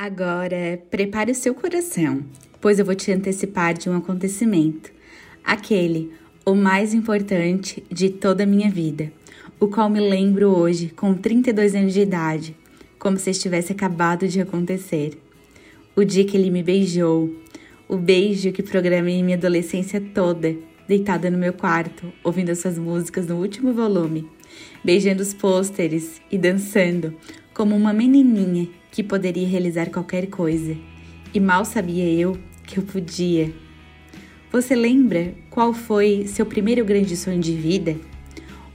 Agora, prepare o seu coração, pois eu vou te antecipar de um acontecimento, aquele, o mais importante de toda a minha vida, o qual me lembro hoje, com 32 anos de idade, como se estivesse acabado de acontecer. O dia que ele me beijou, o beijo que programei minha adolescência toda, deitada no meu quarto, ouvindo as suas músicas no último volume, beijando os pôsteres e dançando, como uma menininha que poderia realizar qualquer coisa, e mal sabia eu que eu podia. Você lembra qual foi seu primeiro grande sonho de vida?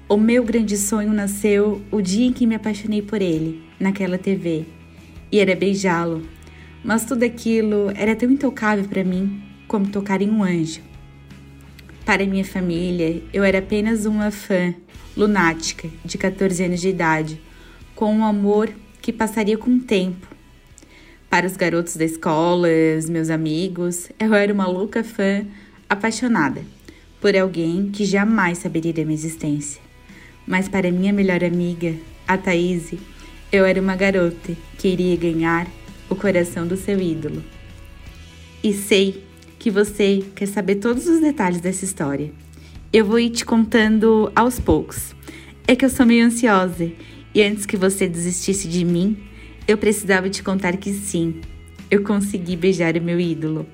O meu grande sonho nasceu o dia em que me apaixonei por ele, naquela TV, e era beijá-lo. Mas tudo aquilo era tão intocável para mim como tocar em um anjo. Para minha família, eu era apenas uma fã lunática de 14 anos de idade, com um amor que passaria com o tempo. Para os garotos da escola, os meus amigos, eu era uma louca fã apaixonada por alguém que jamais saberia da minha existência. Mas para minha melhor amiga, a Thaís, eu era uma garota que iria ganhar o coração do seu ídolo. E sei que você quer saber todos os detalhes dessa história. Eu vou ir te contando aos poucos. É que eu sou meio ansiosa e antes que você desistisse de mim, eu precisava te contar que sim, eu consegui beijar o meu ídolo.